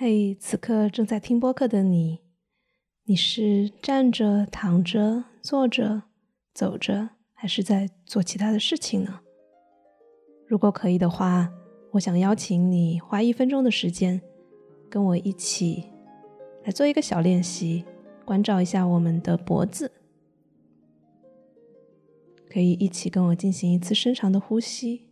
嘿，此刻正在听播客的你，你是站着、躺着、坐着、走着，还是在做其他的事情呢？如果可以的话，我想邀请你花一分钟的时间，跟我一起来做一个小练习，关照一下我们的脖子。可以一起跟我进行一次深长的呼吸，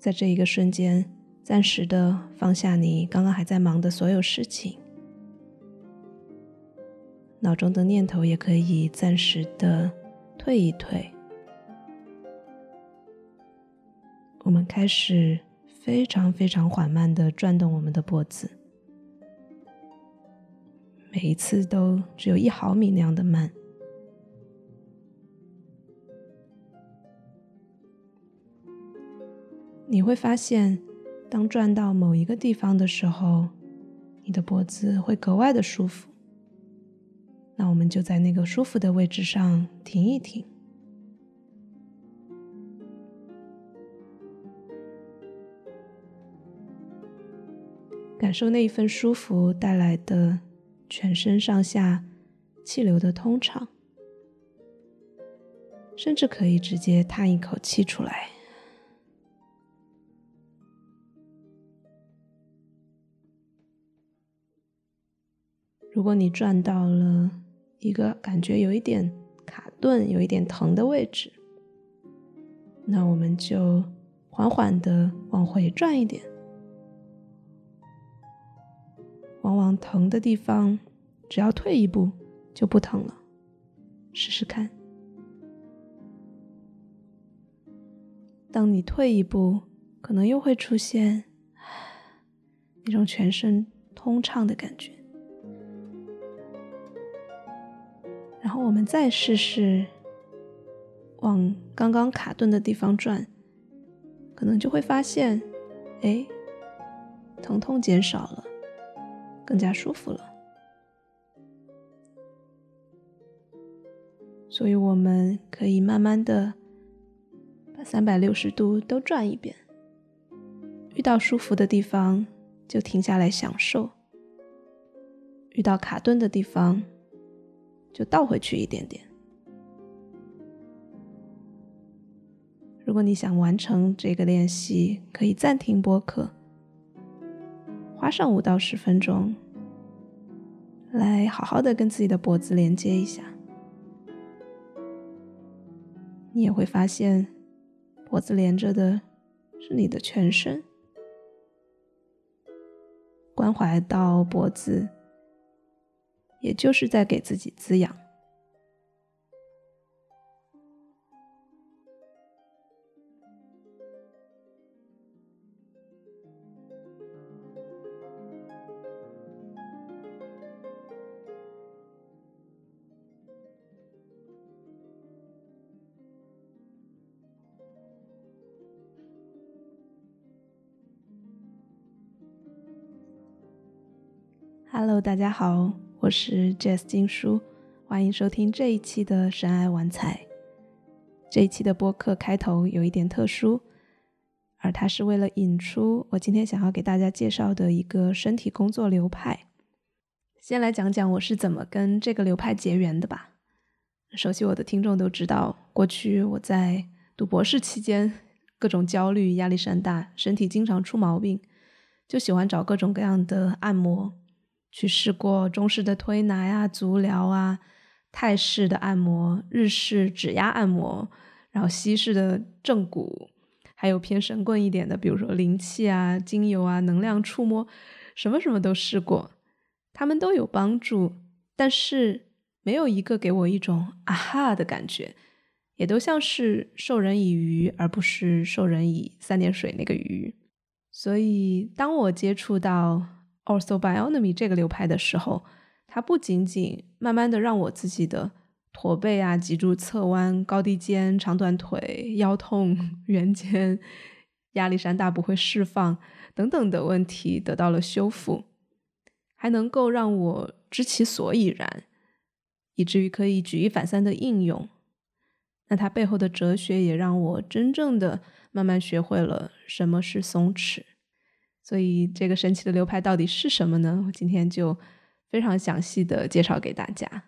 在这一个瞬间。暂时的放下你刚刚还在忙的所有事情，脑中的念头也可以暂时的退一退。我们开始非常非常缓慢的转动我们的脖子，每一次都只有一毫米那样的慢。你会发现。当转到某一个地方的时候，你的脖子会格外的舒服。那我们就在那个舒服的位置上停一停，感受那一份舒服带来的全身上下气流的通畅，甚至可以直接叹一口气出来。如果你转到了一个感觉有一点卡顿、有一点疼的位置，那我们就缓缓的往回转一点，往往疼的地方，只要退一步就不疼了。试试看，当你退一步，可能又会出现 那种全身通畅的感觉。我们再试试往刚刚卡顿的地方转，可能就会发现，哎，疼痛减少了，更加舒服了。所以我们可以慢慢的把三百六十度都转一遍，遇到舒服的地方就停下来享受，遇到卡顿的地方。就倒回去一点点。如果你想完成这个练习，可以暂停播客，花上五到十分钟，来好好的跟自己的脖子连接一下。你也会发现，脖子连着的是你的全身，关怀到脖子。也就是在给自己滋养。Hello，大家好。我是 Jess 金叔，欢迎收听这一期的深爱玩彩。这一期的播客开头有一点特殊，而它是为了引出我今天想要给大家介绍的一个身体工作流派。先来讲讲我是怎么跟这个流派结缘的吧。熟悉我的听众都知道，过去我在读博士期间，各种焦虑、压力山大，身体经常出毛病，就喜欢找各种各样的按摩。去试过中式的推拿呀、足疗啊、泰式的按摩、日式指压按摩，然后西式的正骨，还有偏神棍一点的，比如说灵气啊、精油啊、能量触摸，什么什么都试过，他们都有帮助，但是没有一个给我一种啊哈的感觉，也都像是授人以鱼，而不是授人以三点水那个鱼。所以当我接触到。Orthobionomy 这个流派的时候，它不仅仅慢慢的让我自己的驼背啊、脊柱侧弯、高低肩、长短腿、腰痛、圆肩、压力山大不会释放等等的问题得到了修复，还能够让我知其所以然，以至于可以举一反三的应用。那它背后的哲学也让我真正的慢慢学会了什么是松弛。所以这个神奇的流派到底是什么呢？我今天就非常详细的介绍给大家。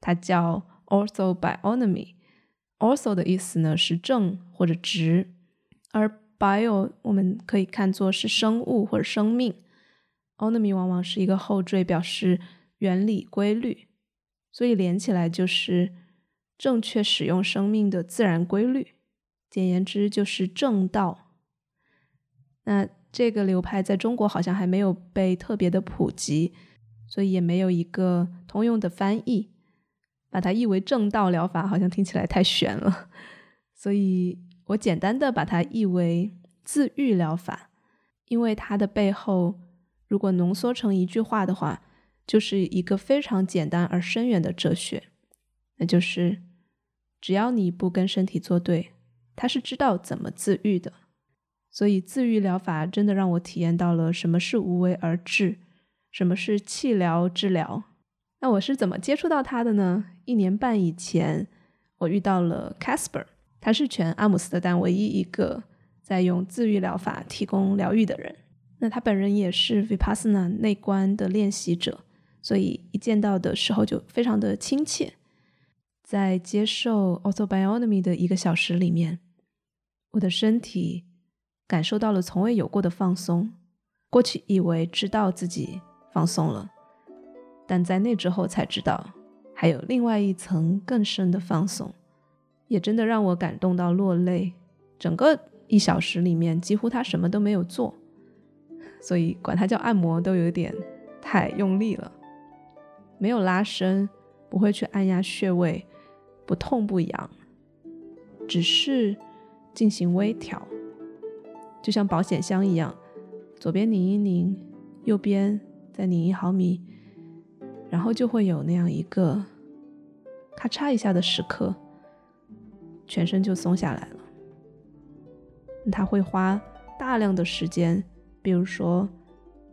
它叫 Orthobionomy。Ortho 的意思呢是正或者直，而 bio 我们可以看作是生物或者生命。Onomy 往往是一个后缀，表示原理规律，所以连起来就是正确使用生命的自然规律。简言之，就是正道。那这个流派在中国好像还没有被特别的普及，所以也没有一个通用的翻译。把它译为正道疗法，好像听起来太玄了，所以我简单的把它译为自愈疗法，因为它的背后，如果浓缩成一句话的话，就是一个非常简单而深远的哲学，那就是只要你不跟身体作对，它是知道怎么自愈的。所以自愈疗法真的让我体验到了什么是无为而治，什么是气疗治疗。那我是怎么接触到它的呢？一年半以前，我遇到了 Casper，他是全阿姆斯特丹唯一一个在用自愈疗法提供疗愈的人。那他本人也是 Vipassana 内观的练习者，所以一见到的时候就非常的亲切。在接受 Orthobionomy 的一个小时里面，我的身体感受到了从未有过的放松。过去以为知道自己放松了。但在那之后才知道，还有另外一层更深的放松，也真的让我感动到落泪。整个一小时里面，几乎他什么都没有做，所以管他叫按摩都有点太用力了。没有拉伸，不会去按压穴位，不痛不痒，只是进行微调，就像保险箱一样，左边拧一拧，右边再拧一毫米。然后就会有那样一个咔嚓一下的时刻，全身就松下来了。他会花大量的时间，比如说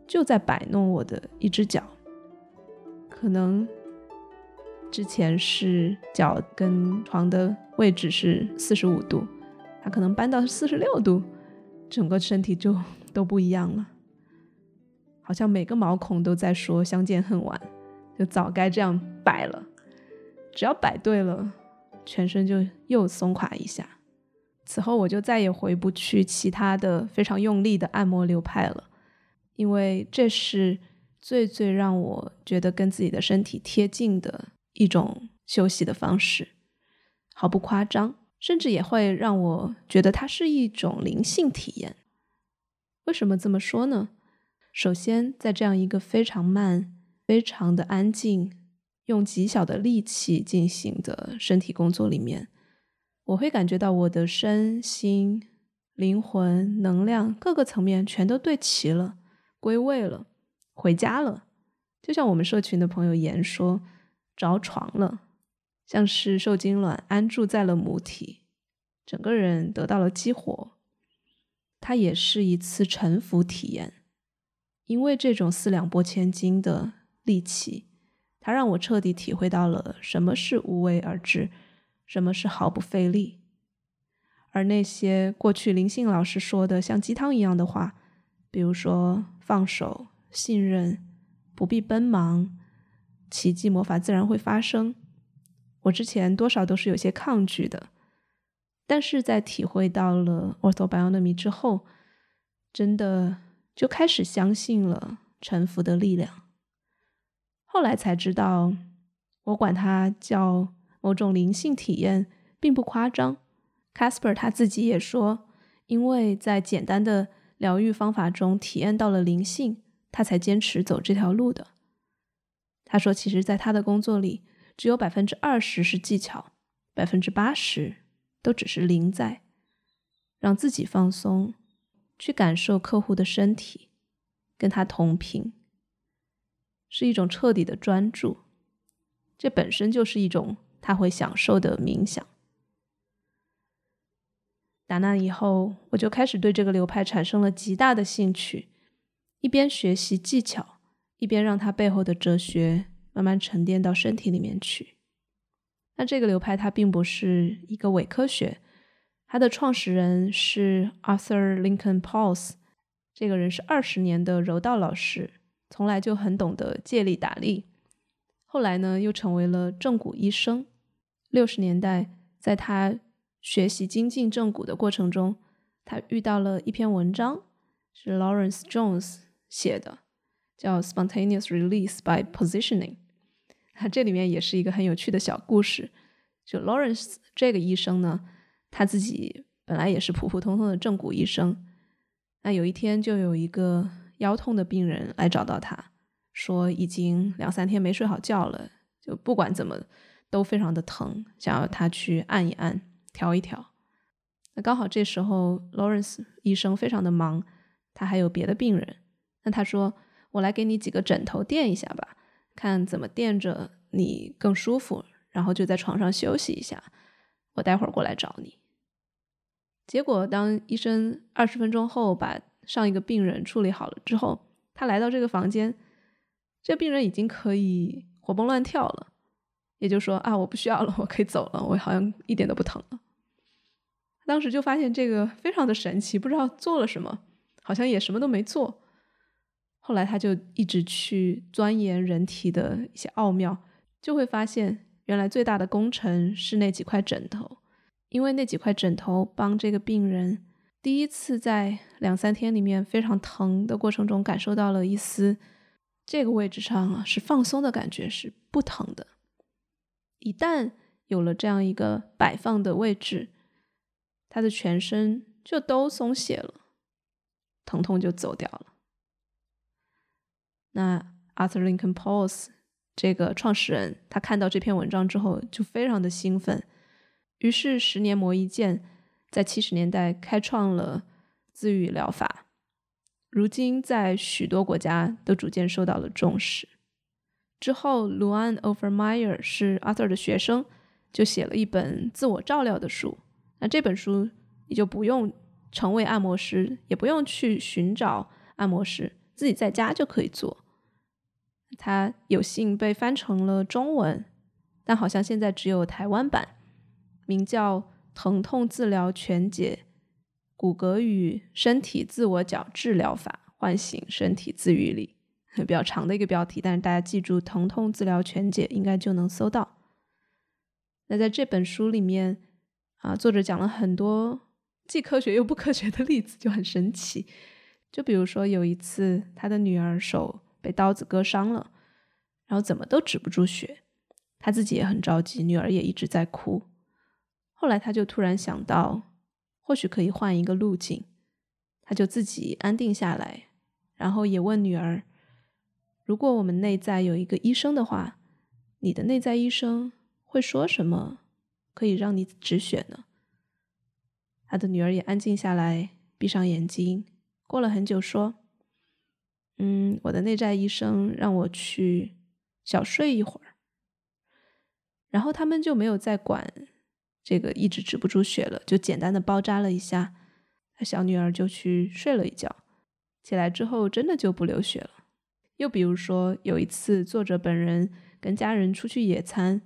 就在摆弄我的一只脚，可能之前是脚跟床的位置是四十五度，他可能搬到四十六度，整个身体就 都不一样了，好像每个毛孔都在说相见恨晚。就早该这样摆了，只要摆对了，全身就又松垮一下。此后我就再也回不去其他的非常用力的按摩流派了，因为这是最最让我觉得跟自己的身体贴近的一种休息的方式，毫不夸张，甚至也会让我觉得它是一种灵性体验。为什么这么说呢？首先，在这样一个非常慢。非常的安静，用极小的力气进行的身体工作里面，我会感觉到我的身心、灵魂、能量各个层面全都对齐了，归位了，回家了。就像我们社群的朋友言说，着床了，像是受精卵安住在了母体，整个人得到了激活。它也是一次沉浮体验，因为这种四两拨千斤的。力气，它让我彻底体会到了什么是无为而治，什么是毫不费力。而那些过去灵性老师说的像鸡汤一样的话，比如说放手、信任、不必奔忙、奇迹魔法自然会发生，我之前多少都是有些抗拒的。但是在体会到了 Orthobionomy 之后，真的就开始相信了臣服的力量。后来才知道，我管它叫某种灵性体验，并不夸张。Casper 他自己也说，因为在简单的疗愈方法中体验到了灵性，他才坚持走这条路的。他说，其实，在他的工作里，只有百分之二十是技巧，百分之八十都只是灵在，让自己放松，去感受客户的身体，跟他同频。是一种彻底的专注，这本身就是一种他会享受的冥想。打那以后，我就开始对这个流派产生了极大的兴趣，一边学习技巧，一边让他背后的哲学慢慢沉淀到身体里面去。那这个流派它并不是一个伪科学，它的创始人是 Arthur Lincoln Pauls，这个人是二十年的柔道老师，从来就很懂得借力打力。后来呢，又成为了正骨医生。六十年代，在他学习精进正骨的过程中，他遇到了一篇文章，是 Lawrence Jones 写的，叫《Spontaneous Release by Positioning》。他 这里面也是一个很有趣的小故事。就 Lawrence 这个医生呢，他自己本来也是普普通通的正骨医生。那有一天，就有一个腰痛的病人来找到他，说已经两三天没睡好觉了，就不管怎么都非常的疼，想要他去按一按、调一调。那刚好这时候 Lawrence 医生非常的忙，他还有别的病人。那他说：“我来给你几个枕头垫一下吧，看怎么垫着你更舒服，然后就在床上休息一下。我待会儿过来找你。”结果，当医生二十分钟后把上一个病人处理好了之后，他来到这个房间，这病人已经可以活蹦乱跳了，也就说啊，我不需要了，我可以走了，我好像一点都不疼了。当时就发现这个非常的神奇，不知道做了什么，好像也什么都没做。后来他就一直去钻研人体的一些奥妙，就会发现原来最大的工程是那几块枕头。因为那几块枕头帮这个病人第一次在两三天里面非常疼的过程中感受到了一丝这个位置上啊是放松的感觉，是不疼的。一旦有了这样一个摆放的位置，他的全身就都松懈了，疼痛就走掉了。那 Arthur Lincoln Pauls 这个创始人，他看到这篇文章之后就非常的兴奋。于是，十年磨一剑，在七十年代开创了自愈疗法。如今，在许多国家都逐渐受到了重视。之后，卢安· Overmyer 是 Arthur 的学生，就写了一本自我照料的书。那这本书，你就不用成为按摩师，也不用去寻找按摩师，自己在家就可以做。他有幸被翻成了中文，但好像现在只有台湾版。名叫《疼痛治疗全解：骨骼与身体自我矫治疗法，唤醒身体自愈力》，比较长的一个标题，但是大家记住“疼痛治疗全解”应该就能搜到。那在这本书里面啊，作者讲了很多既科学又不科学的例子，就很神奇。就比如说有一次，他的女儿手被刀子割伤了，然后怎么都止不住血，他自己也很着急，女儿也一直在哭。后来他就突然想到，或许可以换一个路径，他就自己安定下来，然后也问女儿：“如果我们内在有一个医生的话，你的内在医生会说什么，可以让你止血呢？”他的女儿也安静下来，闭上眼睛，过了很久说：“嗯，我的内在医生让我去小睡一会儿。”然后他们就没有再管。这个一直止不住血了，就简单的包扎了一下，小女儿就去睡了一觉，起来之后真的就不流血了。又比如说有一次，作者本人跟家人出去野餐，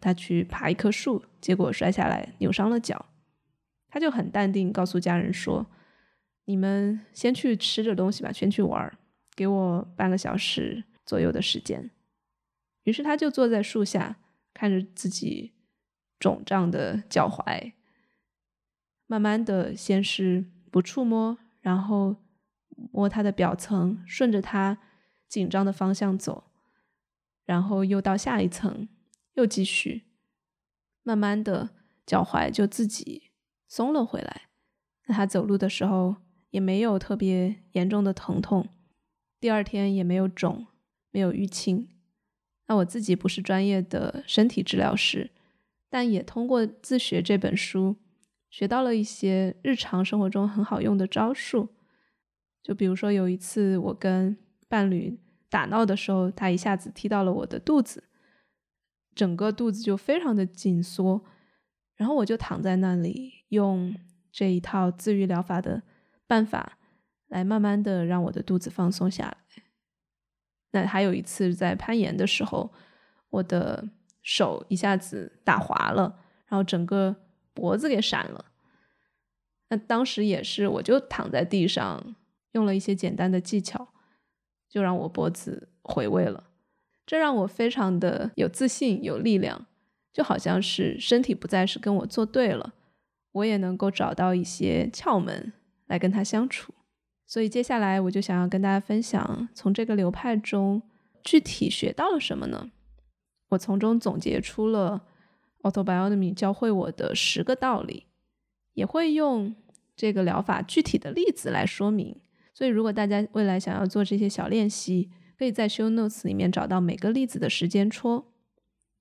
他去爬一棵树，结果摔下来扭伤了脚，他就很淡定告诉家人说：“你们先去吃着东西吧，先去玩儿，给我半个小时左右的时间。”于是他就坐在树下，看着自己。肿胀的脚踝，慢慢的先是不触摸，然后摸它的表层，顺着它紧张的方向走，然后又到下一层，又继续，慢慢的脚踝就自己松了回来。那他走路的时候也没有特别严重的疼痛，第二天也没有肿，没有淤青。那我自己不是专业的身体治疗师。但也通过自学这本书，学到了一些日常生活中很好用的招数。就比如说有一次我跟伴侣打闹的时候，他一下子踢到了我的肚子，整个肚子就非常的紧缩，然后我就躺在那里，用这一套自愈疗法的办法来慢慢的让我的肚子放松下来。那还有一次在攀岩的时候，我的。手一下子打滑了，然后整个脖子给闪了。那当时也是，我就躺在地上，用了一些简单的技巧，就让我脖子回位了。这让我非常的有自信、有力量，就好像是身体不再是跟我作对了，我也能够找到一些窍门来跟他相处。所以接下来我就想要跟大家分享，从这个流派中具体学到了什么呢？我从中总结出了 Autobiography 教会我的十个道理，也会用这个疗法具体的例子来说明。所以如果大家未来想要做这些小练习，可以在 Show Notes 里面找到每个例子的时间戳。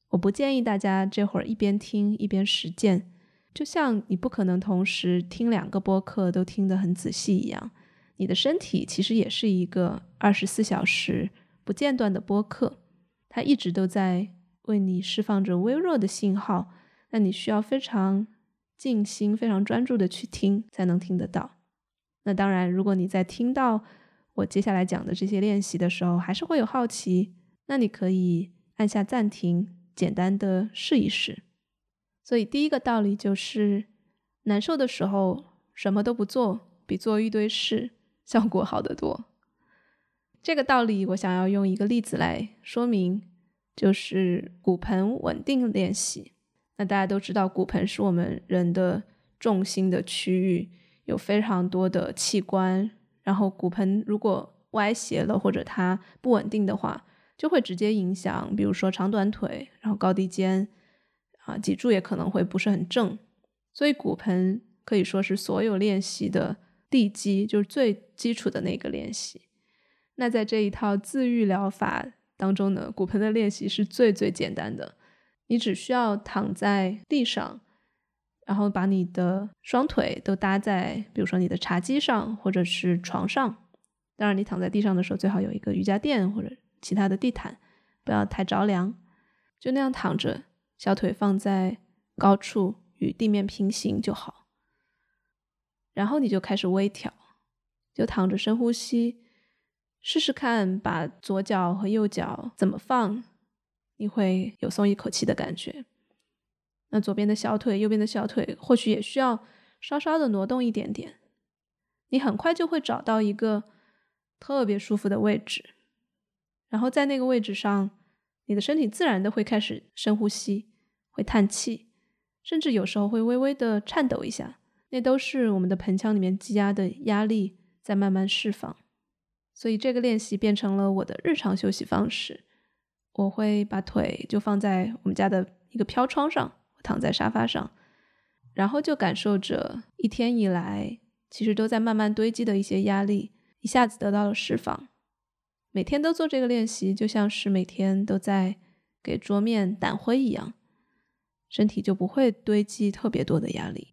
我不建议大家这会儿一边听一边实践，就像你不可能同时听两个播客都听得很仔细一样。你的身体其实也是一个二十四小时不间断的播客，它一直都在为你释放着微弱的信号，那你需要非常静心、非常专注的去听，才能听得到。那当然，如果你在听到我接下来讲的这些练习的时候，还是会有好奇，那你可以按下暂停，简单的试一试。所以第一个道理就是，难受的时候什么都不做，比做一堆事。效果好得多。这个道理我想要用一个例子来说明，就是骨盆稳定练习。那大家都知道，骨盆是我们人的重心的区域，有非常多的器官。然后骨盆如果歪斜了或者它不稳定的话，就会直接影响，比如说长短腿，然后高低肩，啊，脊柱也可能会不是很正。所以骨盆可以说是所有练习的。地基就是最基础的那个练习。那在这一套自愈疗法当中呢，骨盆的练习是最最简单的。你只需要躺在地上，然后把你的双腿都搭在，比如说你的茶几上或者是床上。当然，你躺在地上的时候，最好有一个瑜伽垫或者其他的地毯，不要太着凉。就那样躺着，小腿放在高处，与地面平行就好。然后你就开始微调，就躺着深呼吸，试试看把左脚和右脚怎么放，你会有松一口气的感觉。那左边的小腿、右边的小腿或许也需要稍稍的挪动一点点，你很快就会找到一个特别舒服的位置，然后在那个位置上，你的身体自然的会开始深呼吸，会叹气，甚至有时候会微微的颤抖一下。那都是我们的盆腔里面积压的压力在慢慢释放，所以这个练习变成了我的日常休息方式。我会把腿就放在我们家的一个飘窗上，躺在沙发上，然后就感受着一天以来其实都在慢慢堆积的一些压力，一下子得到了释放。每天都做这个练习，就像是每天都在给桌面掸灰一样，身体就不会堆积特别多的压力。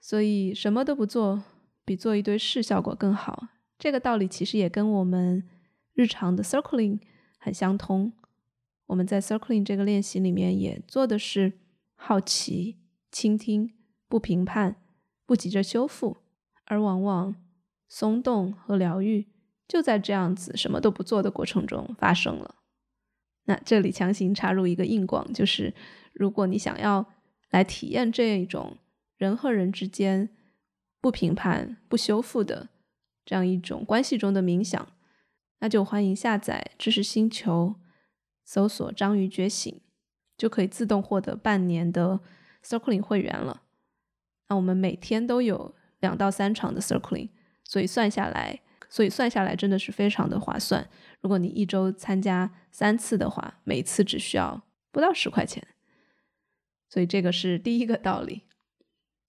所以什么都不做，比做一堆事效果更好。这个道理其实也跟我们日常的 circling 很相通。我们在 circling 这个练习里面也做的是好奇、倾听、不评判、不急着修复，而往往松动和疗愈就在这样子什么都不做的过程中发生了。那这里强行插入一个硬广，就是如果你想要来体验这一种。人和人之间不评判、不修复的这样一种关系中的冥想，那就欢迎下载知识星球，搜索“章鱼觉醒”，就可以自动获得半年的 Circling 会员了。那我们每天都有两到三场的 Circling，所以算下来，所以算下来真的是非常的划算。如果你一周参加三次的话，每次只需要不到十块钱。所以这个是第一个道理。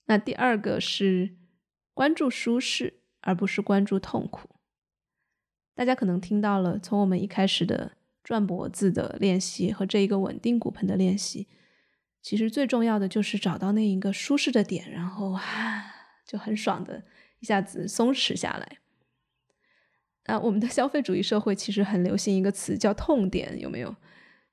那第二个是关注舒适，而不是关注痛苦。大家可能听到了，从我们一开始的转脖子的练习和这一个稳定骨盆的练习，其实最重要的就是找到那一个舒适的点，然后啊，就很爽的一下子松弛下来。啊，我们的消费主义社会其实很流行一个词叫痛点，有没有？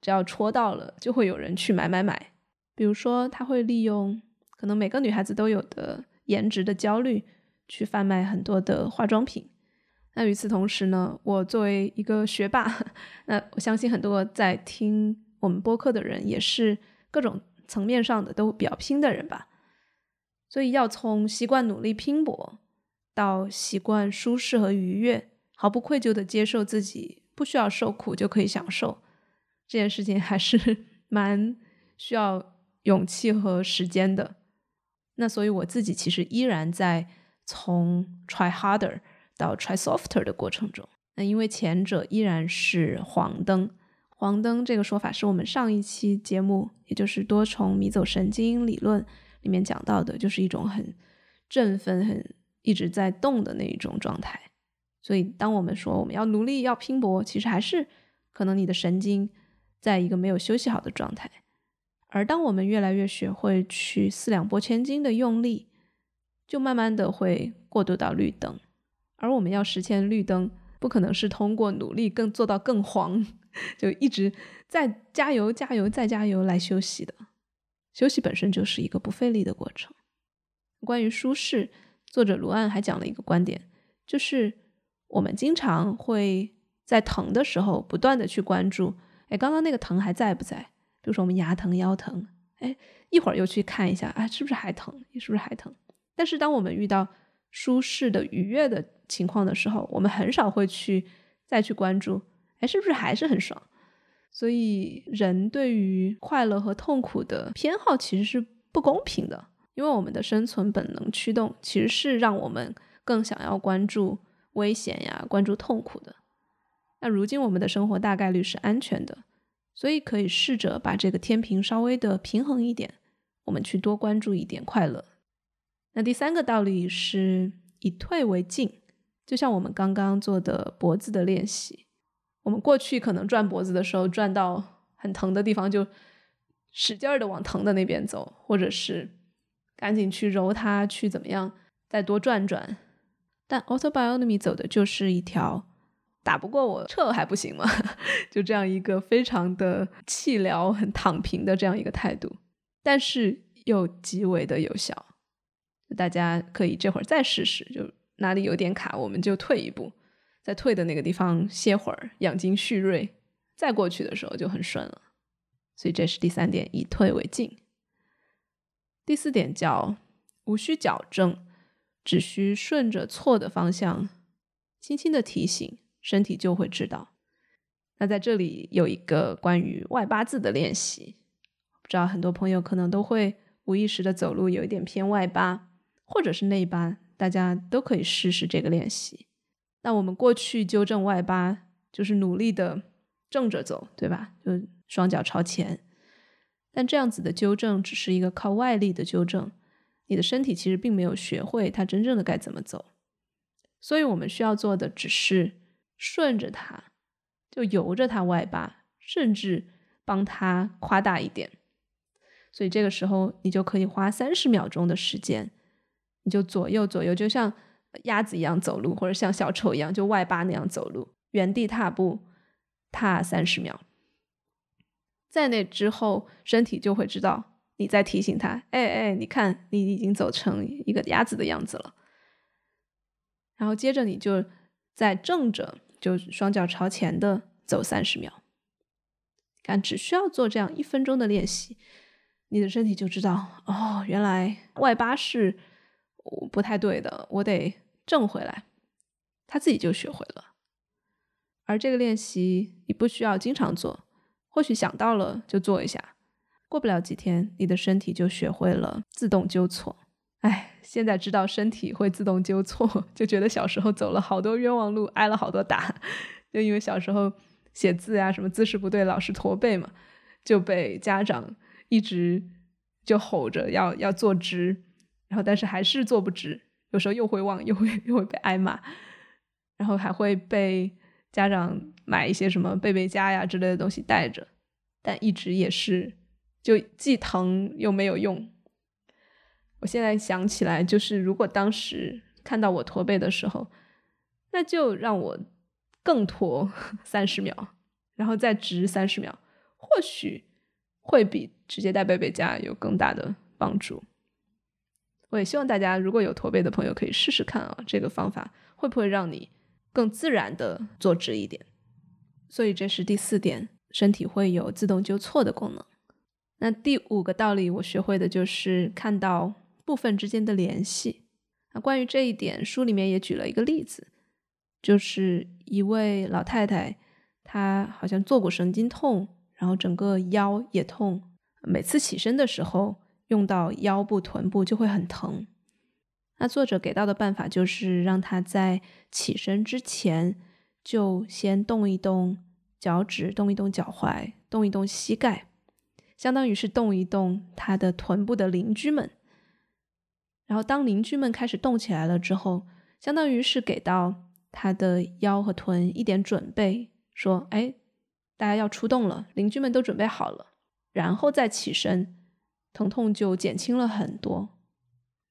只要戳到了，就会有人去买买买。比如说，他会利用。可能每个女孩子都有的颜值的焦虑，去贩卖很多的化妆品。那与此同时呢，我作为一个学霸，那我相信很多在听我们播客的人也是各种层面上的都比较拼的人吧。所以要从习惯努力拼搏到习惯舒适和愉悦，毫不愧疚的接受自己不需要受苦就可以享受，这件事情还是 蛮需要勇气和时间的。那所以我自己其实依然在从 try harder 到 try softer 的过程中。那因为前者依然是黄灯，黄灯这个说法是我们上一期节目，也就是多重迷走神经理论里面讲到的，就是一种很振奋、很一直在动的那一种状态。所以当我们说我们要努力、要拼搏，其实还是可能你的神经在一个没有休息好的状态。而当我们越来越学会去四两拨千斤的用力，就慢慢的会过渡到绿灯。而我们要实现绿灯，不可能是通过努力更做到更黄，就一直在加油、加油、再加油来休息的。休息本身就是一个不费力的过程。关于舒适，作者卢安还讲了一个观点，就是我们经常会在疼的时候不断的去关注，哎，刚刚那个疼还在不在？比如说我们牙疼、腰疼，哎，一会儿又去看一下，啊，是不是还疼？是不是还疼？但是当我们遇到舒适的、愉悦的情况的时候，我们很少会去再去关注，哎，是不是还是很爽？所以人对于快乐和痛苦的偏好其实是不公平的，因为我们的生存本能驱动其实是让我们更想要关注危险呀、关注痛苦的。那如今我们的生活大概率是安全的。所以可以试着把这个天平稍微的平衡一点，我们去多关注一点快乐。那第三个道理是以退为进，就像我们刚刚做的脖子的练习，我们过去可能转脖子的时候转到很疼的地方，就使劲儿的往疼的那边走，或者是赶紧去揉它，去怎么样再多转转。但 autobiognomy 走的就是一条。打不过我撤还不行吗？就这样一个非常的气疗、很躺平的这样一个态度，但是又极为的有效。大家可以这会儿再试试，就哪里有点卡，我们就退一步，在退的那个地方歇会儿，养精蓄锐，再过去的时候就很顺了。所以这是第三点，以退为进。第四点叫无需矫正，只需顺着错的方向，轻轻的提醒。身体就会知道。那在这里有一个关于外八字的练习，不知道很多朋友可能都会无意识的走路有一点偏外八，或者是内八，大家都可以试试这个练习。那我们过去纠正外八，就是努力的正着走，对吧？就双脚朝前。但这样子的纠正只是一个靠外力的纠正，你的身体其实并没有学会它真正的该怎么走。所以我们需要做的只是。顺着它，就由着它外八，甚至帮它夸大一点。所以这个时候，你就可以花三十秒钟的时间，你就左右左右，就像鸭子一样走路，或者像小丑一样就外八那样走路，原地踏步踏三十秒。在那之后，身体就会知道你再提醒他：“哎哎，你看，你已经走成一个鸭子的样子了。”然后接着你就在正着。就双脚朝前的走三十秒，看只需要做这样一分钟的练习，你的身体就知道哦，原来外八是不太对的，我得正回来，他自己就学会了。而这个练习你不需要经常做，或许想到了就做一下，过不了几天，你的身体就学会了自动纠错。哎，现在知道身体会自动纠错，就觉得小时候走了好多冤枉路，挨了好多打，就因为小时候写字呀什么姿势不对，老是驼背嘛，就被家长一直就吼着要要坐直，然后但是还是坐不直，有时候又会忘，又会又会被挨骂，然后还会被家长买一些什么背背佳呀之类的东西带着，但一直也是就既疼又没有用。我现在想起来，就是如果当时看到我驼背的时候，那就让我更驼 三十秒，然后再直三十秒，或许会比直接带背背佳有更大的帮助。我也希望大家如果有驼背的朋友可以试试看啊，这个方法会不会让你更自然的坐直一点？所以这是第四点，身体会有自动纠错的功能。那第五个道理我学会的就是看到。部分之间的联系那关于这一点，书里面也举了一个例子，就是一位老太太，她好像坐骨神经痛，然后整个腰也痛，每次起身的时候用到腰部、臀部就会很疼。那作者给到的办法就是让她在起身之前就先动一动脚趾，动一动脚踝，动一动膝盖，相当于是动一动他的臀部的邻居们。然后，当邻居们开始动起来了之后，相当于是给到他的腰和臀一点准备，说：“哎，大家要出动了，邻居们都准备好了，然后再起身，疼痛就减轻了很多。”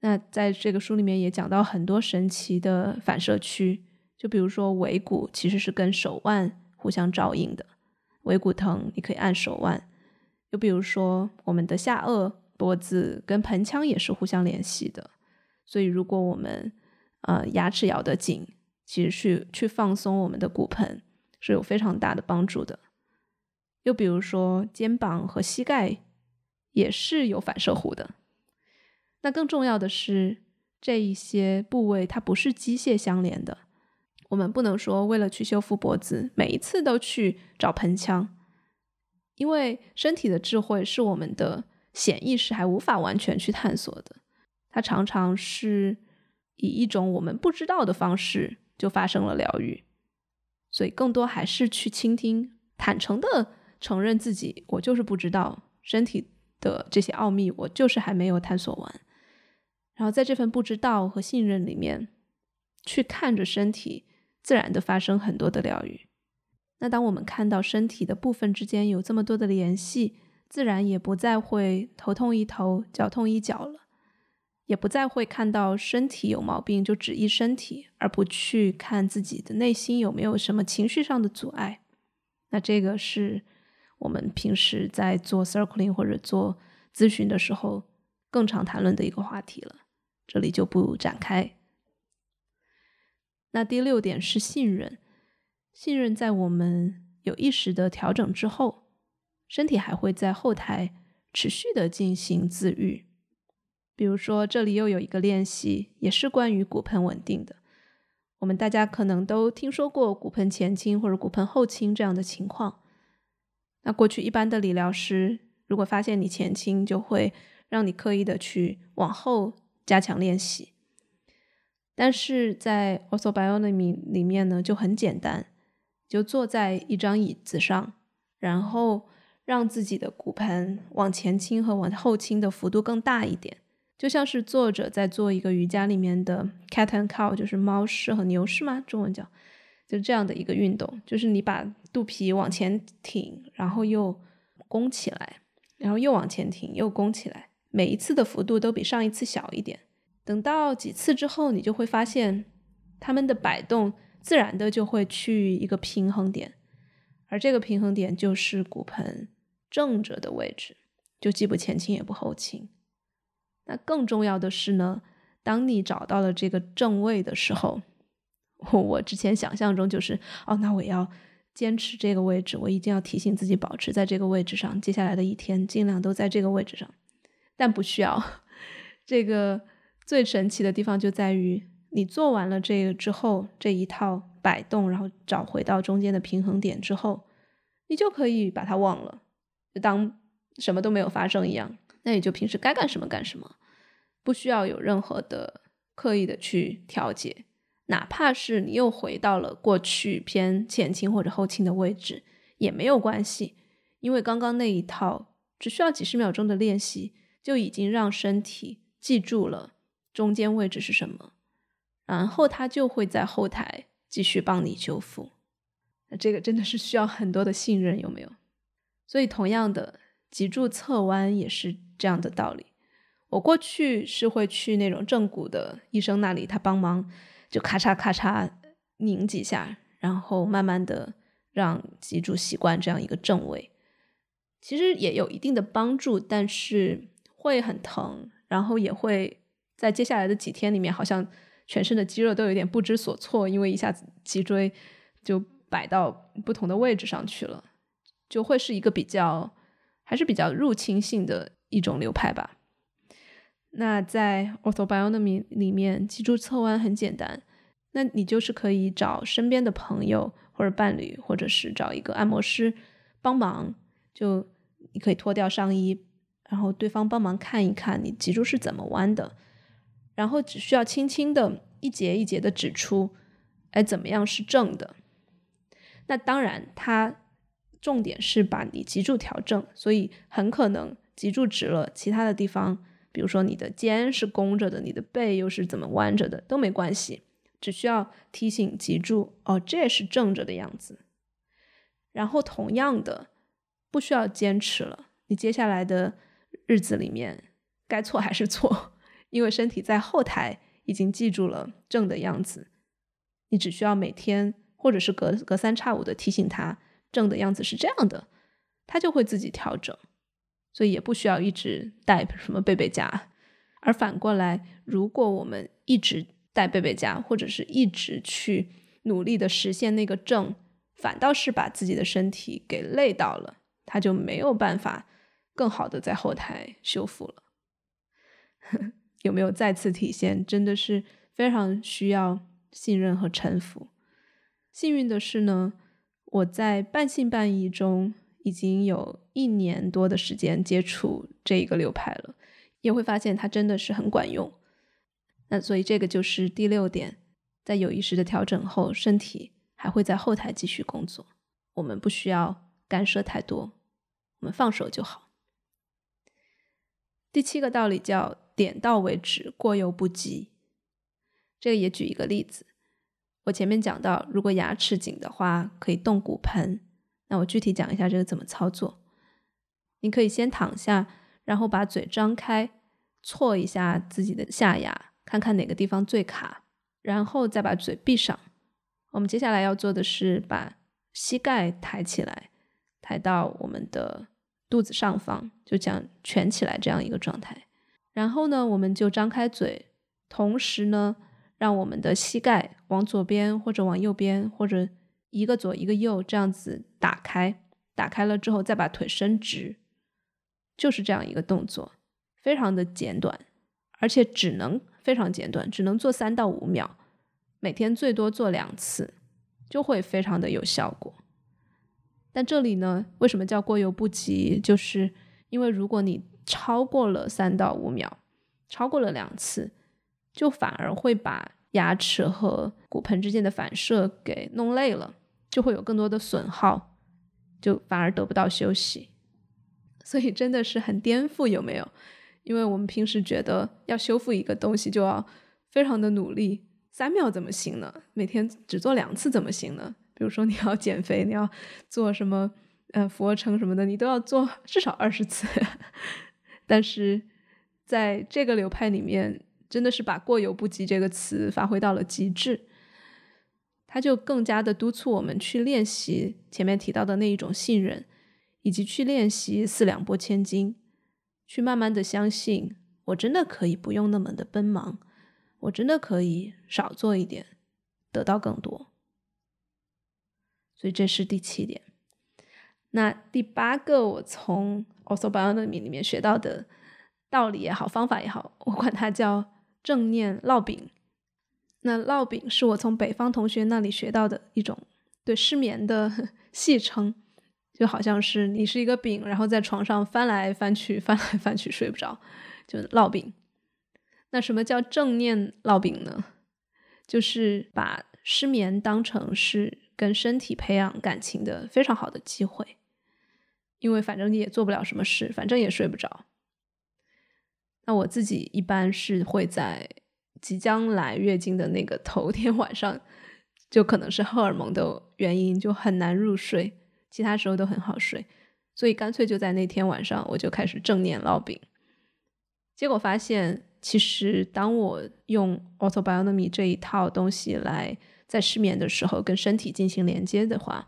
那在这个书里面也讲到很多神奇的反射区，就比如说尾骨其实是跟手腕互相照应的，尾骨疼你可以按手腕；就比如说我们的下颚。脖子跟盆腔也是互相联系的，所以如果我们呃牙齿咬得紧，其实去去放松我们的骨盆是有非常大的帮助的。又比如说肩膀和膝盖也是有反射弧的。那更重要的是这一些部位它不是机械相连的，我们不能说为了去修复脖子，每一次都去找盆腔，因为身体的智慧是我们的。潜意识还无法完全去探索的，它常常是以一种我们不知道的方式就发生了疗愈，所以更多还是去倾听，坦诚的承认自己，我就是不知道身体的这些奥秘，我就是还没有探索完。然后在这份不知道和信任里面，去看着身体自然的发生很多的疗愈。那当我们看到身体的部分之间有这么多的联系。自然也不再会头痛一头、脚痛一脚了，也不再会看到身体有毛病就只医身体，而不去看自己的内心有没有什么情绪上的阻碍。那这个是我们平时在做 circling 或者做咨询的时候更常谈论的一个话题了，这里就不展开。那第六点是信任，信任在我们有意识的调整之后。身体还会在后台持续的进行自愈，比如说这里又有一个练习，也是关于骨盆稳定的。我们大家可能都听说过骨盆前倾或者骨盆后倾这样的情况。那过去一般的理疗师如果发现你前倾，就会让你刻意的去往后加强练习。但是在 Orthobiology 里面呢，就很简单，就坐在一张椅子上，然后。让自己的骨盆往前倾和往后倾的幅度更大一点，就像是坐着在做一个瑜伽里面的 cat and cow，就是猫式和牛式吗？中文叫，就这样的一个运动，就是你把肚皮往前挺，然后又弓起来，然后又往前挺，又弓起来，每一次的幅度都比上一次小一点。等到几次之后，你就会发现它们的摆动自然的就会趋于一个平衡点，而这个平衡点就是骨盆。正着的位置，就既不前倾也不后倾。那更重要的是呢，当你找到了这个正位的时候，我我之前想象中就是，哦，那我要坚持这个位置，我一定要提醒自己保持在这个位置上，接下来的一天尽量都在这个位置上。但不需要，这个最神奇的地方就在于，你做完了这个之后，这一套摆动，然后找回到中间的平衡点之后，你就可以把它忘了。就当什么都没有发生一样，那你就平时该干什么干什么，不需要有任何的刻意的去调节，哪怕是你又回到了过去偏前倾或者后倾的位置也没有关系，因为刚刚那一套只需要几十秒钟的练习就已经让身体记住了中间位置是什么，然后他就会在后台继续帮你修复。那这个真的是需要很多的信任，有没有？所以，同样的脊柱侧弯也是这样的道理。我过去是会去那种正骨的医生那里，他帮忙就咔嚓咔嚓拧几下，然后慢慢的让脊柱习惯这样一个正位。其实也有一定的帮助，但是会很疼，然后也会在接下来的几天里面，好像全身的肌肉都有点不知所措，因为一下子脊椎就摆到不同的位置上去了。就会是一个比较，还是比较入侵性的一种流派吧。那在 Orthobionomy 里面，脊柱侧弯很简单，那你就是可以找身边的朋友或者伴侣，或者是找一个按摩师帮忙，就你可以脱掉上衣，然后对方帮忙看一看你脊柱是怎么弯的，然后只需要轻轻的一节一节的指出，哎，怎么样是正的？那当然，它重点是把你脊柱调正，所以很可能脊柱直了，其他的地方。比如说你的肩是弓着的，你的背又是怎么弯着的都没关系，只需要提醒脊柱哦，这是正着的样子。然后同样的，不需要坚持了，你接下来的日子里面该错还是错，因为身体在后台已经记住了正的样子，你只需要每天或者是隔隔三差五的提醒他正的样子是这样的，他就会自己调整。所以也不需要一直带什么背背夹，而反过来，如果我们一直带背背夹，或者是一直去努力的实现那个正，反倒是把自己的身体给累到了，他就没有办法更好的在后台修复了。有没有再次体现？真的是非常需要信任和臣服。幸运的是呢，我在半信半疑中。已经有一年多的时间接触这一个流派了，也会发现它真的是很管用。那所以这个就是第六点，在有意识的调整后，身体还会在后台继续工作，我们不需要干涉太多，我们放手就好。第七个道理叫点到为止，过犹不及。这个也举一个例子，我前面讲到，如果牙齿紧的话，可以动骨盆。那我具体讲一下这个怎么操作。你可以先躺下，然后把嘴张开，错一下自己的下牙，看看哪个地方最卡，然后再把嘴闭上。我们接下来要做的是把膝盖抬起来，抬到我们的肚子上方，就这样蜷起来这样一个状态。然后呢，我们就张开嘴，同时呢，让我们的膝盖往左边或者往右边或者。一个左一个右，这样子打开，打开了之后再把腿伸直，就是这样一个动作，非常的简短，而且只能非常简短，只能做三到五秒，每天最多做两次，就会非常的有效果。但这里呢，为什么叫过犹不及？就是因为如果你超过了三到五秒，超过了两次，就反而会把牙齿和骨盆之间的反射给弄累了。就会有更多的损耗，就反而得不到休息，所以真的是很颠覆，有没有？因为我们平时觉得要修复一个东西就要非常的努力，三秒怎么行呢？每天只做两次怎么行呢？比如说你要减肥，你要做什么呃俯卧撑什么的，你都要做至少二十次。但是在这个流派里面，真的是把“过犹不及”这个词发挥到了极致。他就更加的督促我们去练习前面提到的那一种信任，以及去练习四两拨千斤，去慢慢的相信我真的可以不用那么的奔忙，我真的可以少做一点，得到更多。所以这是第七点。那第八个，我从 also biology 里面学到的道理也好，方法也好，我管它叫正念烙饼。那烙饼是我从北方同学那里学到的一种对失眠的戏称，就好像是你是一个饼，然后在床上翻来翻去，翻来翻去睡不着，就烙饼。那什么叫正念烙饼呢？就是把失眠当成是跟身体培养感情的非常好的机会，因为反正你也做不了什么事，反正也睡不着。那我自己一般是会在。即将来月经的那个头天 晚上，就可能是荷尔蒙的原因，就很难入睡。其他时候都很好睡，所以干脆就在那天晚上，我就开始正念烙饼。结果发现，其实当我用 autobiognomy 这一套东西来在失眠的时候跟身体进行连接的话，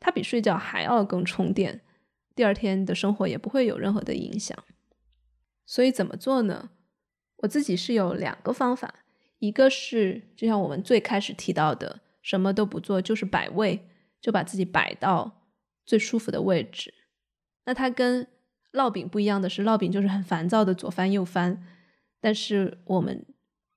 它比睡觉还要更充电，第二天的生活也不会有任何的影响。所以怎么做呢？我自己是有两个方法，一个是就像我们最开始提到的，什么都不做，就是摆位，就把自己摆到最舒服的位置。那它跟烙饼不一样的是，烙饼就是很烦躁的左翻右翻，但是我们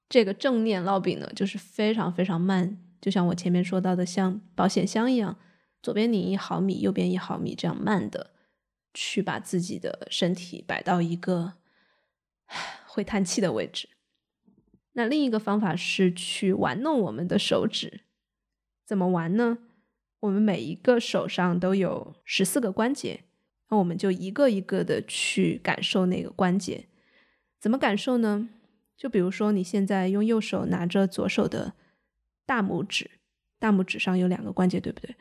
这个正念烙饼呢，就是非常非常慢，就像我前面说到的，像保险箱一样，左边拧一毫米，右边一毫米，这样慢的去把自己的身体摆到一个会叹气的位置。那另一个方法是去玩弄我们的手指，怎么玩呢？我们每一个手上都有十四个关节，那我们就一个一个的去感受那个关节。怎么感受呢？就比如说你现在用右手拿着左手的大拇指，大拇指上有两个关节，对不对？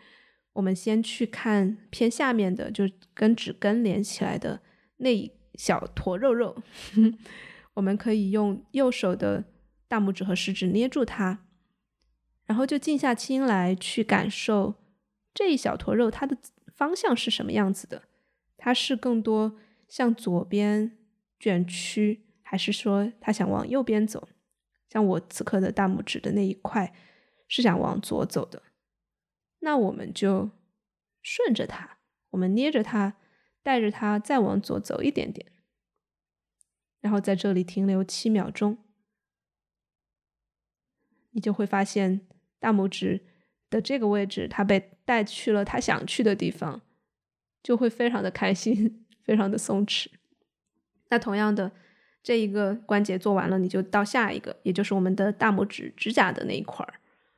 我们先去看偏下面的，就跟指根连起来的那一小坨肉肉，我们可以用右手的大拇指和食指捏住它，然后就静下心来去感受。这一小坨肉，它的方向是什么样子的？它是更多向左边卷曲，还是说它想往右边走？像我此刻的大拇指的那一块是想往左走的，那我们就顺着它，我们捏着它，带着它再往左走一点点，然后在这里停留七秒钟，你就会发现大拇指。的这个位置，它被带去了它想去的地方，就会非常的开心，非常的松弛。那同样的，这一个关节做完了，你就到下一个，也就是我们的大拇指指甲的那一块儿，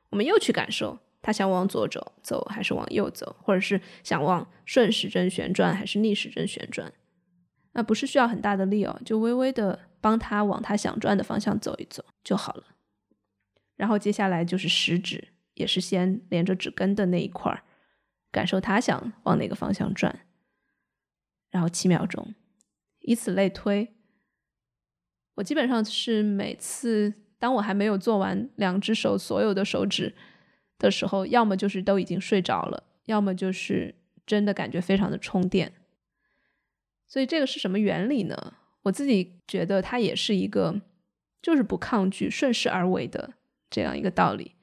我们又去感受他想往左走走还是往右走，或者是想往顺时针旋转还是逆时针旋转。那不是需要很大的力哦，就微微的帮他往他想转的方向走一走就好了。然后接下来就是食指。也是先连着指根的那一块儿，感受它想往哪个方向转，然后七秒钟，以此类推。我基本上是每次当我还没有做完两只手所有的手指的时候，要么就是都已经睡着了，要么就是真的感觉非常的充电。所以这个是什么原理呢？我自己觉得它也是一个，就是不抗拒、顺势而为的这样一个道理。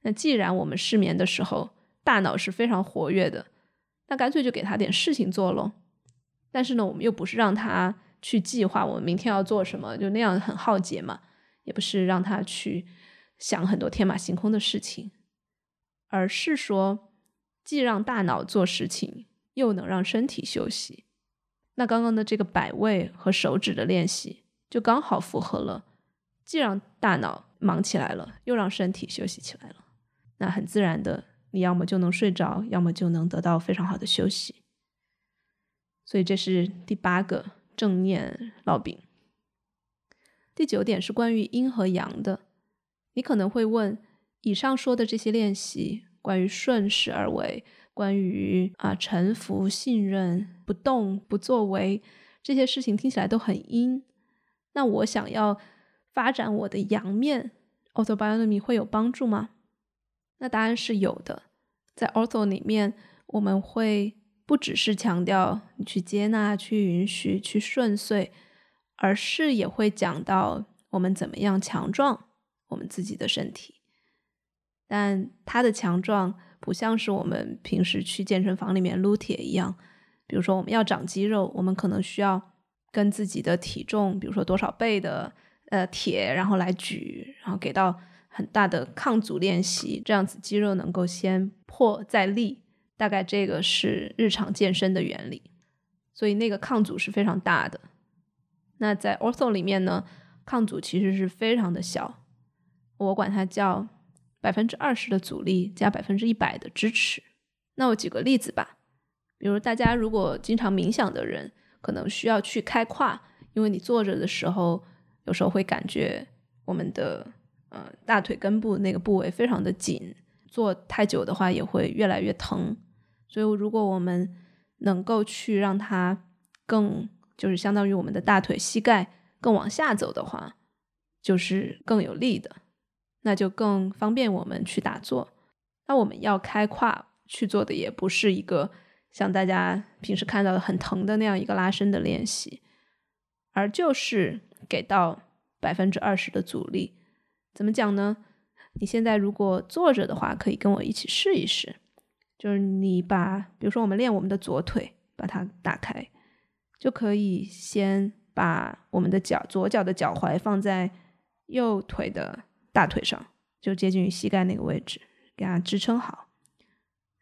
那既然我们失眠的时候大脑是非常活跃的，那干脆就给他点事情做喽。但是呢，我们又不是让他去计划我们明天要做什么，就那样很耗竭嘛。也不是让他去想很多天马行空的事情，而是说既让大脑做事情，又能让身体休息。那刚刚的这个摆位和手指的练习，就刚好符合了，既让大脑忙起来了，又让身体休息起来了。那很自然的，你要么就能睡着，要么就能得到非常好的休息。所以这是第八个正念烙饼。第九点是关于阴和阳的。你可能会问，以上说的这些练习，关于顺势而为，关于啊臣服、信任、不动、不作为，这些事情听起来都很阴。那我想要发展我的阳面，autobionomy 会有帮助吗？那答案是有的，在 Ortho 里面，我们会不只是强调你去接纳、去允许、去顺遂，而是也会讲到我们怎么样强壮我们自己的身体。但它的强壮不像是我们平时去健身房里面撸铁一样，比如说我们要长肌肉，我们可能需要跟自己的体重，比如说多少倍的呃铁，然后来举，然后给到。很大的抗阻练习，这样子肌肉能够先破再立，大概这个是日常健身的原理。所以那个抗阻是非常大的。那在 Ortho 里面呢，抗阻其实是非常的小，我管它叫百分之二十的阻力加百分之一百的支持。那我举个例子吧，比如大家如果经常冥想的人，可能需要去开胯，因为你坐着的时候，有时候会感觉我们的。呃，大腿根部那个部位非常的紧，坐太久的话也会越来越疼。所以，如果我们能够去让它更，就是相当于我们的大腿、膝盖更往下走的话，就是更有力的，那就更方便我们去打坐。那我们要开胯去做的，也不是一个像大家平时看到的很疼的那样一个拉伸的练习，而就是给到百分之二十的阻力。怎么讲呢？你现在如果坐着的话，可以跟我一起试一试。就是你把，比如说我们练我们的左腿，把它打开，就可以先把我们的脚左脚的脚踝放在右腿的大腿上，就接近于膝盖那个位置，给它支撑好。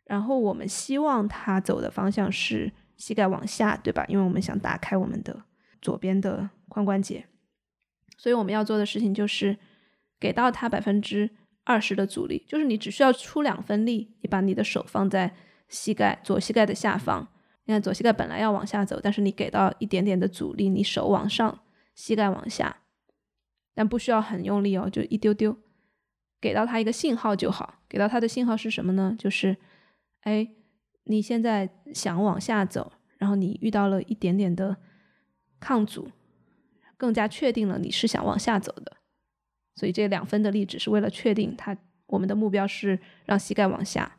然后我们希望它走的方向是膝盖往下，对吧？因为我们想打开我们的左边的髋关节，所以我们要做的事情就是给到它百分之二十的阻力，就是你只需要出两分力，你把你的手放在膝盖左膝盖的下方。你看左膝盖本来要往下走，但是你给到一点点的阻力，你手往上，膝盖往下，但不需要很用力哦，就一丢丢，给到他一个信号就好。给到他的信号是什么呢？就是，哎，你现在想往下走，然后你遇到了一点点的抗阻，更加确定了你是想往下走的。所以这两分的力只是为了确定他，我们的目标是让膝盖往下。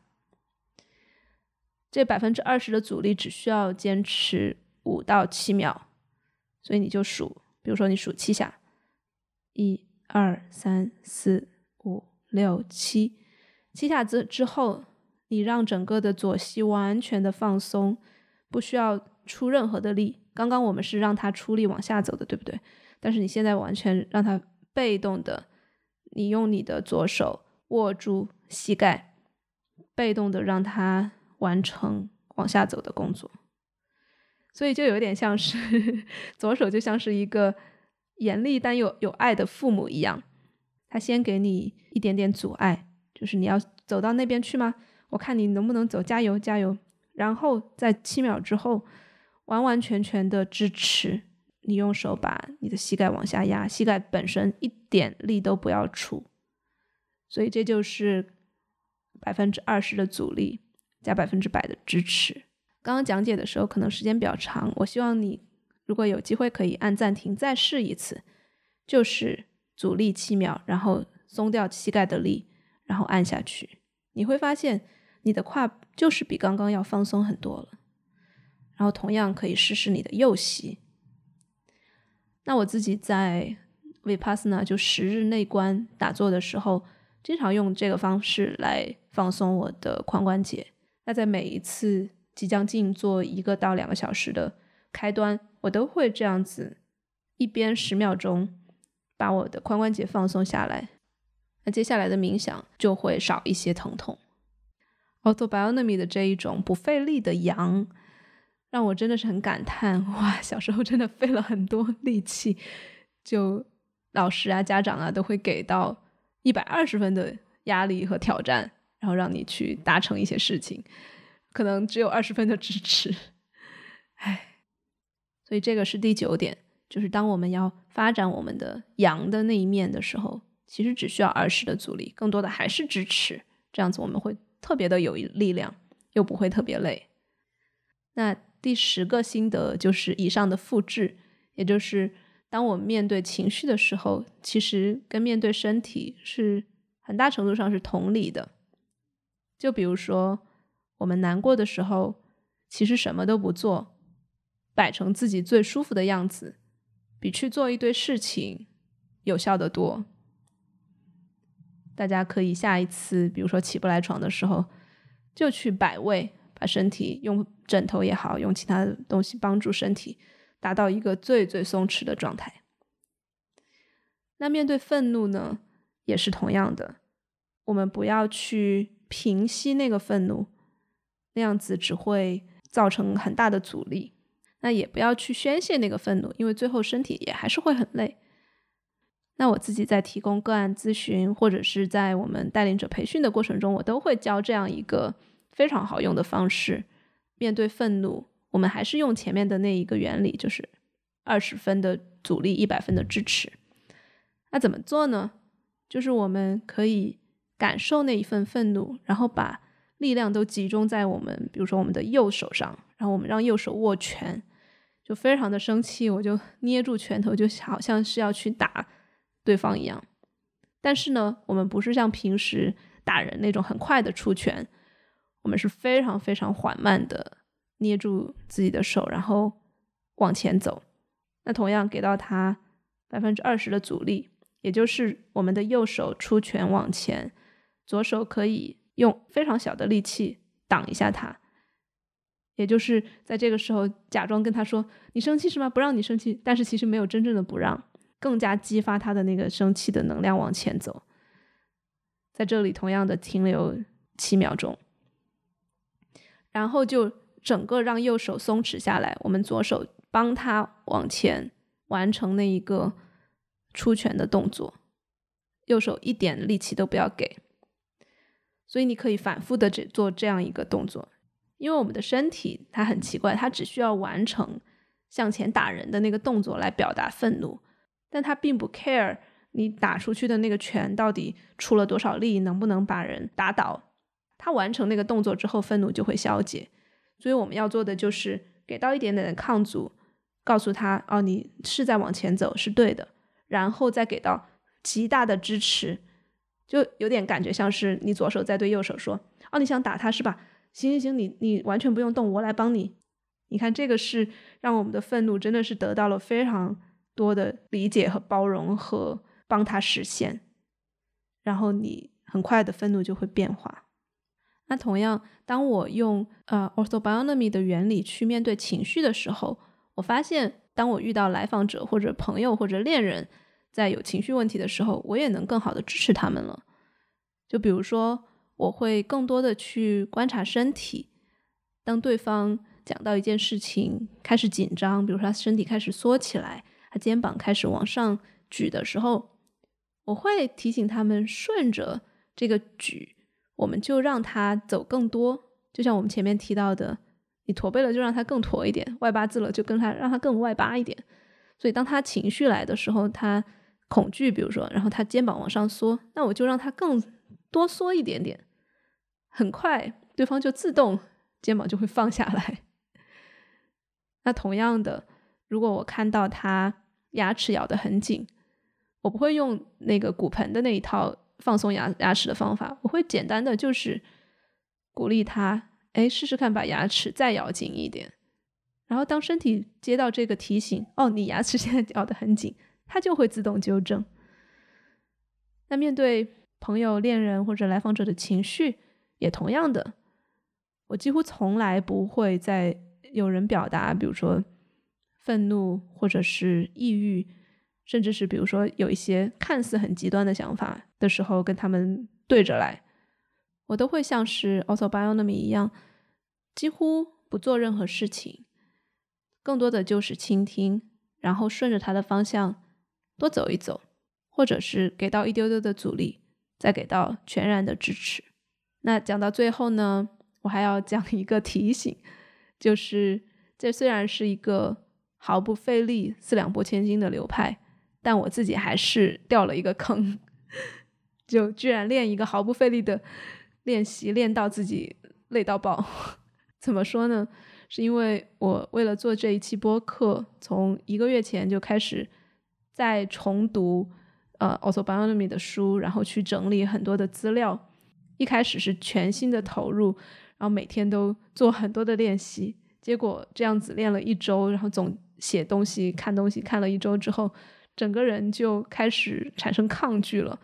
这百分之二十的阻力只需要坚持五到七秒，所以你就数，比如说你数七下，一、二、三、四、五、六、七，七下之之后，你让整个的左膝完全的放松，不需要出任何的力。刚刚我们是让它出力往下走的，对不对？但是你现在完全让它被动的，你用你的左手握住膝盖，被动的让它。完成往下走的工作，所以就有点像是 左手就像是一个严厉但又有爱的父母一样，他先给你一点点阻碍，就是你要走到那边去吗？我看你能不能走，加油加油！然后在七秒之后，完完全全的支持你，用手把你的膝盖往下压，膝盖本身一点力都不要出，所以这就是百分之二十的阻力。加百分之百的支持。刚刚讲解的时候可能时间比较长，我希望你如果有机会可以按暂停再试一次，就是阻力七秒，然后松掉膝盖的力，然后按下去，你会发现你的胯就是比刚刚要放松很多了。然后同样可以试试你的右膝。那我自己在 Vipassana 就十日内观打坐的时候，经常用这个方式来放松我的髋关节。那在每一次即将静坐一个到两个小时的开端，我都会这样子，一边十秒钟把我的髋关节放松下来，那接下来的冥想就会少一些疼痛。Autobiomy 的这一种不费力的阳，让我真的是很感叹，哇，小时候真的费了很多力气，就老师啊、家长啊都会给到一百二十分的压力和挑战。然后让你去达成一些事情，可能只有二十分的支持，唉，所以这个是第九点，就是当我们要发展我们的阳的那一面的时候，其实只需要二十的阻力，更多的还是支持，这样子我们会特别的有力量，又不会特别累。那第十个心得就是以上的复制，也就是当我们面对情绪的时候，其实跟面对身体是很大程度上是同理的。就比如说，我们难过的时候，其实什么都不做，摆成自己最舒服的样子，比去做一堆事情有效的多。大家可以下一次，比如说起不来床的时候，就去摆位，把身体用枕头也好，用其他的东西帮助身体达到一个最最松弛的状态。那面对愤怒呢，也是同样的，我们不要去。平息那个愤怒，那样子只会造成很大的阻力。那也不要去宣泄那个愤怒，因为最后身体也还是会很累。那我自己在提供个案咨询，或者是在我们带领者培训的过程中，我都会教这样一个非常好用的方式。面对愤怒，我们还是用前面的那一个原理，就是二十分的阻力，一百分的支持。那怎么做呢？就是我们可以。感受那一份愤怒，然后把力量都集中在我们，比如说我们的右手上，然后我们让右手握拳，就非常的生气，我就捏住拳头，就好像是要去打对方一样。但是呢，我们不是像平时打人那种很快的出拳，我们是非常非常缓慢的捏住自己的手，然后往前走。那同样给到他百分之二十的阻力，也就是我们的右手出拳往前。左手可以用非常小的力气挡一下他，也就是在这个时候假装跟他说：“你生气是吗？不让你生气。”但是其实没有真正的不让，更加激发他的那个生气的能量往前走。在这里同样的停留七秒钟，然后就整个让右手松弛下来，我们左手帮他往前完成那一个出拳的动作，右手一点力气都不要给。所以你可以反复的只做这样一个动作。因为我们的身体它很奇怪，它只需要完成向前打人的那个动作来表达愤怒，但它并不 care 你打出去的那个拳到底出了多少力，能不能把人打倒。它完成那个动作之后，愤怒就会消解。所以我们要做的就是给到一点点的抗阻，告诉他哦，你是在往前走，是对的，然后再给到极大的支持，就有点感觉像是你左手在对右手说哦，你想打他是吧？行行行，你你完全不用动，我来帮你。你看，这个是让我们的愤怒真的是得到了非常多的理解和包容和帮他实现，然后你很快的愤怒就会变化。那同样，当我用呃 orthobionomy 的原理去面对情绪的时候，我发现，当我遇到来访者或者朋友或者恋人在有情绪问题的时候，我也能更好的支持他们了。就比如说。我会更多的去观察身体，当对方讲到一件事情开始紧张，比如说他身体开始缩起来，他肩膀开始往上举的时候，我会提醒他们顺着这个举，我们就让他走更多。就像我们前面提到的，你驼背了就让他更驼一点，外八字了就跟他让他更外八一点。所以当他情绪来的时候，他恐惧，比如说，然后他肩膀往上缩，那我就让他更多缩一点点。很快，对方就自动肩膀就会放下来。那同样的，如果我看到他牙齿咬得很紧，我不会用那个骨盆的那一套放松牙牙齿的方法，我会简单的就是鼓励他，哎，试试看把牙齿再咬紧一点。然后当身体接到这个提醒，哦，你牙齿现在咬得很紧，他就会自动纠正。那面对朋友、恋人或者来访者的情绪，也同样的，我几乎从来不会在有人表达，比如说愤怒或者是抑郁，甚至是比如说有一些看似很极端的想法的时候，跟他们对着来，我都会像是 a u t o b i o n o m y 一样，几乎不做任何事情，更多的就是倾听，然后顺着他的方向多走一走，或者是给到一丢丢的阻力，再给到全然的支持。那讲到最后呢，我还要讲一个提醒，就是这虽然是一个毫不费力、四两拨千斤的流派，但我自己还是掉了一个坑，就居然练一个毫不费力的练习，练到自己累到爆。怎么说呢？是因为我为了做这一期播客，从一个月前就开始在重读呃 ortho-biognomy 的书，然后去整理很多的资料。一开始是全心的投入，然后每天都做很多的练习，结果这样子练了一周，然后总写东西、看东西看了一周之后，整个人就开始产生抗拒了，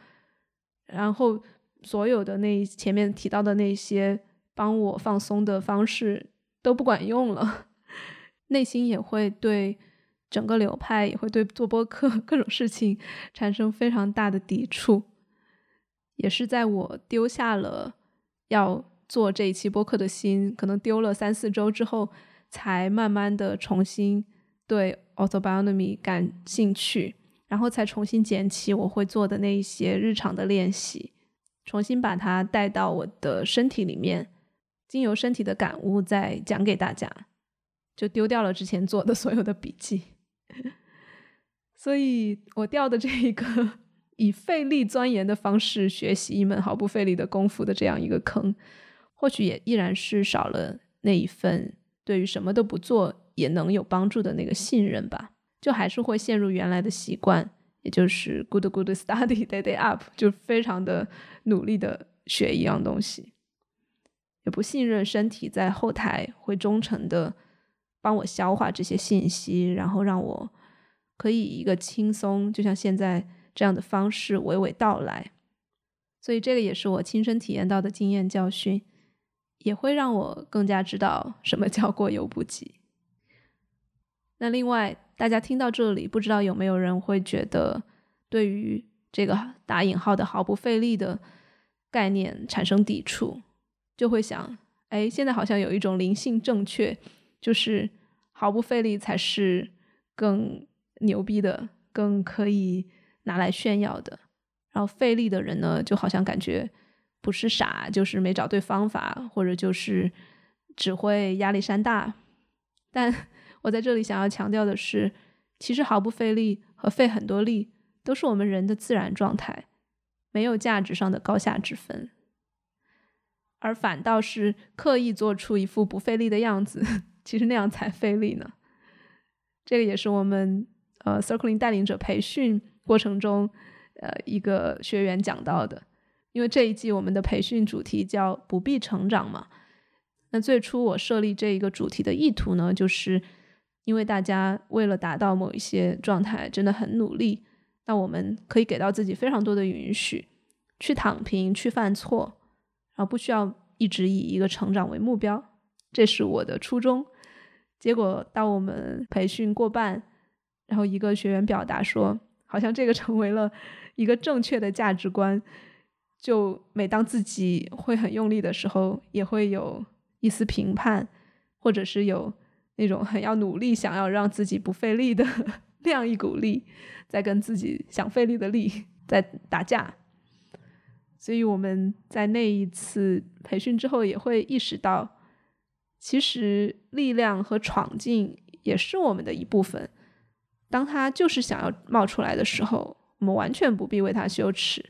然后所有的那前面提到的那些帮我放松的方式都不管用了，内心也会对整个流派，也会对做播客 各种事情产生非常大的抵触。也是在我丢下了要做这一期播客的心，可能丢了三四周之后，才慢慢的重新对 orthobionomy 感兴趣，然后才重新捡起我会做的那一些日常的练习，重新把它带到我的身体里面，经由身体的感悟再讲给大家，就丢掉了之前做的所有的笔记，所以我掉的这一个。以费力钻研的方式学习一门毫不费力的功夫的这样一个坑，或许也依然是少了那一份对于什么都不做也能有帮助的那个信任吧。就还是会陷入原来的习惯，也就是 good good study day day up，就非常的努力的学一样东西，也不信任身体在后台会忠诚的帮我消化这些信息，然后让我可以一个轻松，就像现在。这样的方式娓娓道来，所以这个也是我亲身体验到的经验教训。也会让我更加知道什么叫过犹不及。那另外，大家听到这里，不知道有没有人会觉得，对于这个打引号的毫不费力的概念产生抵触，就会想，哎，现在好像有一种灵性正确，就是毫不费力才是更牛逼的，更可以拿来炫耀的。然后费力的人呢，就好像感觉不是傻，就是没找对方法，或者就是只会压力山大。但 我在这里想要强调的是，其实毫不费力和费很多力都是我们人的自然状态，没有价值上的高下之分，而反倒是刻意做出一副不费力的样子，其实那样才费力呢。这个也是我们呃 Circling 带领者培训过程中呃一个学员讲到的，因为这一季我们的培训主题叫“不必成长”嘛。那最初我设立这一个主题的意图呢，就是。因为大家为了达到某一些状态真的很努力，那我们可以给到自己非常多的允许，去躺平，去犯错，然后不需要一直以一个成长为目标，这是我的初衷。结果到我们培训过半，然后一个学员表达说，好像这个成为了一个正确的价值观，就每当自己会很用力的时候，也会有一丝评判，或者是有。那种很要努力，想要让自己不费力的那样一股力，在跟自己想费力的力在打架。所以我们在那一次培训之后，也会意识到，其实力量和闯劲也是我们的一部分。当他就是想要冒出来的时候，我们完全不必为他羞耻，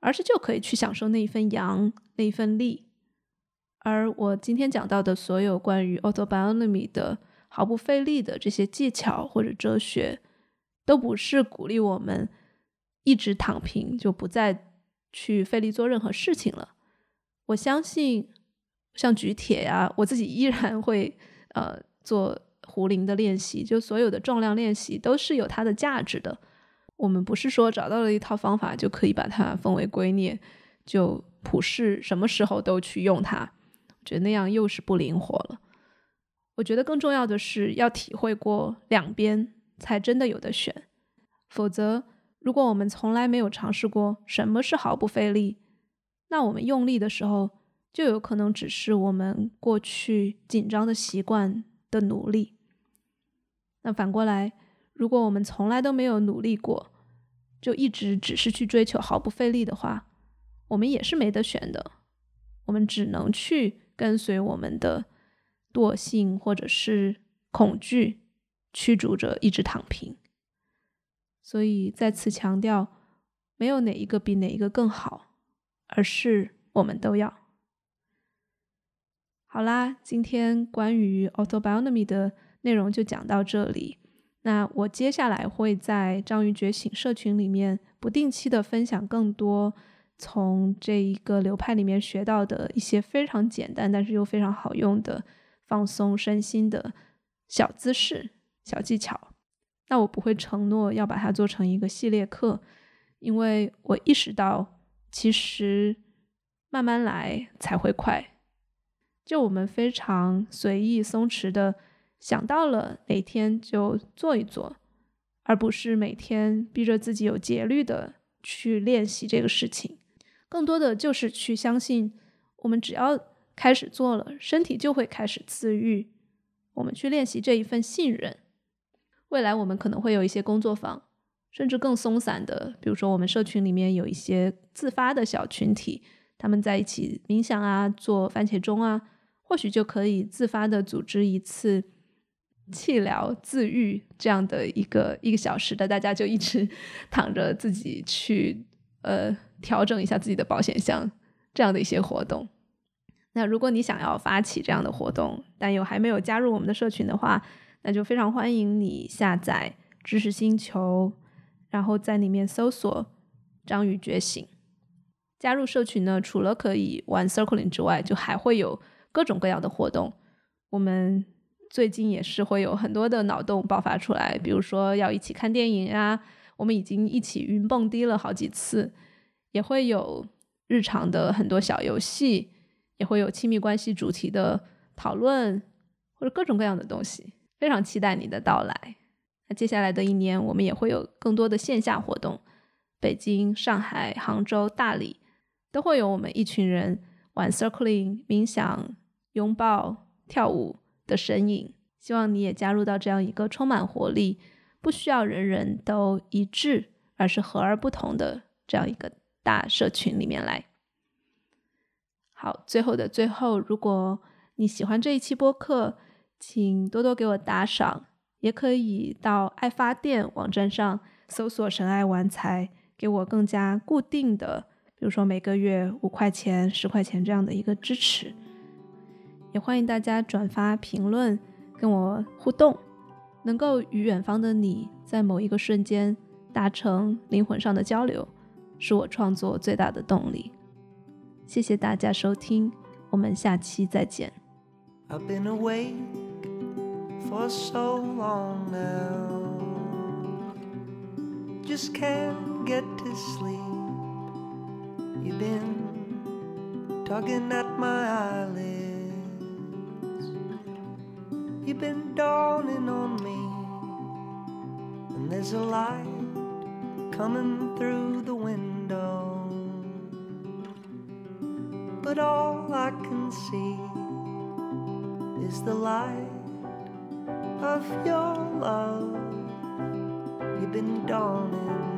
而是就可以去享受那一份阳，那一份力。而我今天讲到的所有关于 autobiography 的毫不费力的这些技巧或者哲学，都不是鼓励我们一直躺平就不再去费力做任何事情了。我相信，像举铁呀，我自己依然会呃做壶铃的练习，就所有的重量练习都是有它的价值的。我们不是说找到了一套方法就可以把它奉为圭臬，就普世什么时候都去用它。我觉得那样又是不灵活了。我觉得更重要的是要体会过两边，才真的有的选。否则，如果我们从来没有尝试过什么是毫不费力，那我们用力的时候，就有可能只是我们过去紧张的习惯的努力。那反过来，如果我们从来都没有努力过，就一直只是去追求毫不费力的话，我们也是没得选的。我们只能去。跟随我们的惰性或者是恐惧驱逐着一直躺平，所以再次强调，没有哪一个比哪一个更好，而是我们都要。好啦，今天关于 autobiography 的内容就讲到这里。那我接下来会在章鱼觉醒社群里面不定期的分享更多。从这一个流派里面学到的一些非常简单，但是又非常好用的放松身心的小姿势、小技巧。那我不会承诺要把它做成一个系列课，因为我意识到，其实慢慢来才会快。就我们非常随意松弛的想到了哪天就做一做，而不是每天逼着自己有节律的去练习这个事情。更多的就是去相信，我们只要开始做了，身体就会开始自愈。我们去练习这一份信任，未来我们可能会有一些工作坊，甚至更松散的，比如说我们社群里面有一些自发的小群体，他们在一起冥想啊，做番茄钟啊，或许就可以自发的组织一次气疗自愈这样的一个一个小时的，大家就一直 躺着自己去呃。调整一下自己的保险箱，这样的一些活动。那如果你想要发起这样的活动，但又还没有加入我们的社群的话，那就非常欢迎你下载知识星球，然后在里面搜索“章鱼觉醒”。加入社群呢，除了可以玩 Circling 之外，就还会有各种各样的活动。我们最近也是会有很多的脑洞爆发出来，比如说要一起看电影啊，我们已经一起云蹦迪了好几次。也会有日常的很多小游戏，也会有亲密关系主题的讨论，或者各种各样的东西。非常期待你的到来。那接下来的一年，我们也会有更多的线下活动，北京、上海、杭州、大理都会有我们一群人玩 circling、冥想、拥抱、跳舞的身影。希望你也加入到这样一个充满活力、不需要人人都一致，而是和而不同的这样一个大社群里面来。好，最后的最后，如果你喜欢这一期播客，请多多给我打赏，也可以到爱发电网站上搜索“神爱玩财”，给我更加固定的，比如说每个月五块钱、十块钱这样的一个支持。也欢迎大家转发、评论，跟我互动，能够与远方的你在某一个瞬间达成灵魂上的交流，是我创作最大的动力。谢谢大家收听，我们下期再见。I've been awake for so long now. Just can't get to sleep. You've been tugging at my eyelids. You've been dawning on me. And there's a light coming through the window. But all I can see is the light of your love. You've been dawning